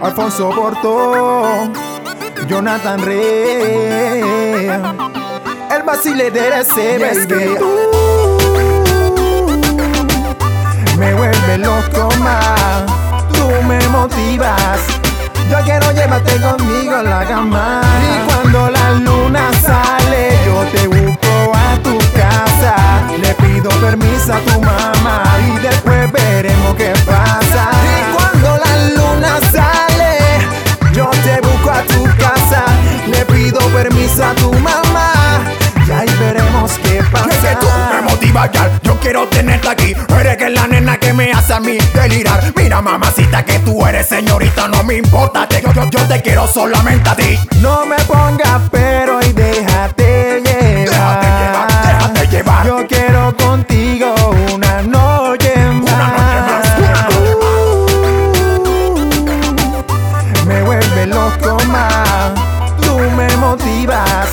Alfonso Porto, Jonathan Rey, el vacile de ese baby. me vuelve loco más, tú me motivas. Yo quiero llevarte conmigo a la cama. Yo quiero tenerte aquí. Eres que la nena que me hace a mí delirar. Mira, mamacita, que tú eres señorita, no me importa. Te- yo, yo, yo te quiero solamente a ti. No me pongas pero y déjate llevar. Déjate llevar, déjate llevar. Yo quiero contigo una noche más. Una noche más, motivas.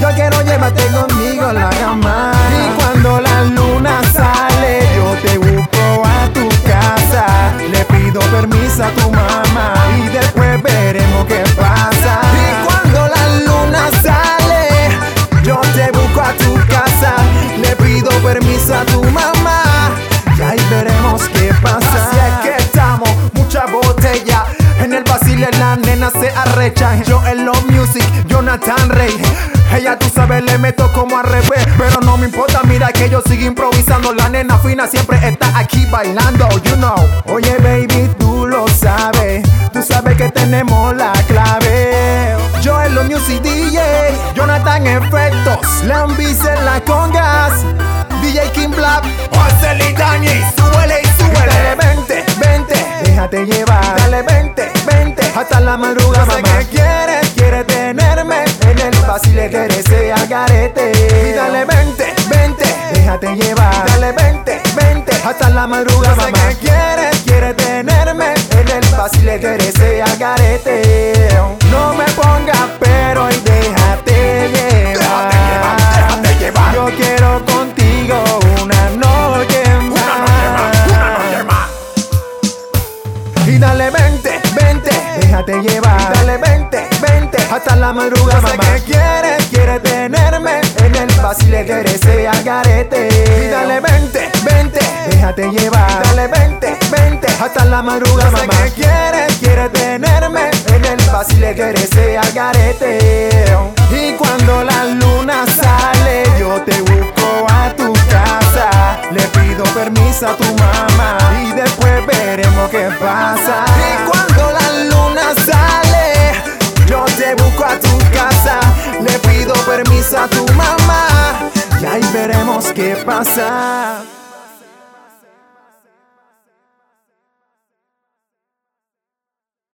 Yo quiero llevarte conmigo a la cama. Se arrecha. Yo en los music, Jonathan Rey. Ella tú sabes, le meto como al revés. Pero no me importa, mira que yo sigo improvisando. La nena fina siempre está aquí bailando, you know. Oye, baby, tú lo sabes. Tú sabes que tenemos la clave. Yo en los music DJ, Jonathan Efectos. Lambis en las congas. DJ King Black. Marcel que quieres, quieres tenerme en el vacile que desea garete. Y dale, vente, vente, déjate llevar. Dale, vente, vente, hasta la madrugada. Yo sé que quieres, quieres tenerme en el vacile que desea garete. Déjate llevar. Dale vente, vente, hasta la madrugada. Yo sé que quieres, quieres tenerme en el vacile que desea garete. Y dale vente, vente, déjate llevar. Dale vente, vente, hasta la madrugada. Yo sé que quieres, quieres tenerme en el vacile que desea garete. Y cuando la luna sale, yo te busco a tu casa. Le pido permiso a tu mamá y después veremos qué pasa. Permiso a tu mamá y ahí veremos qué pasa.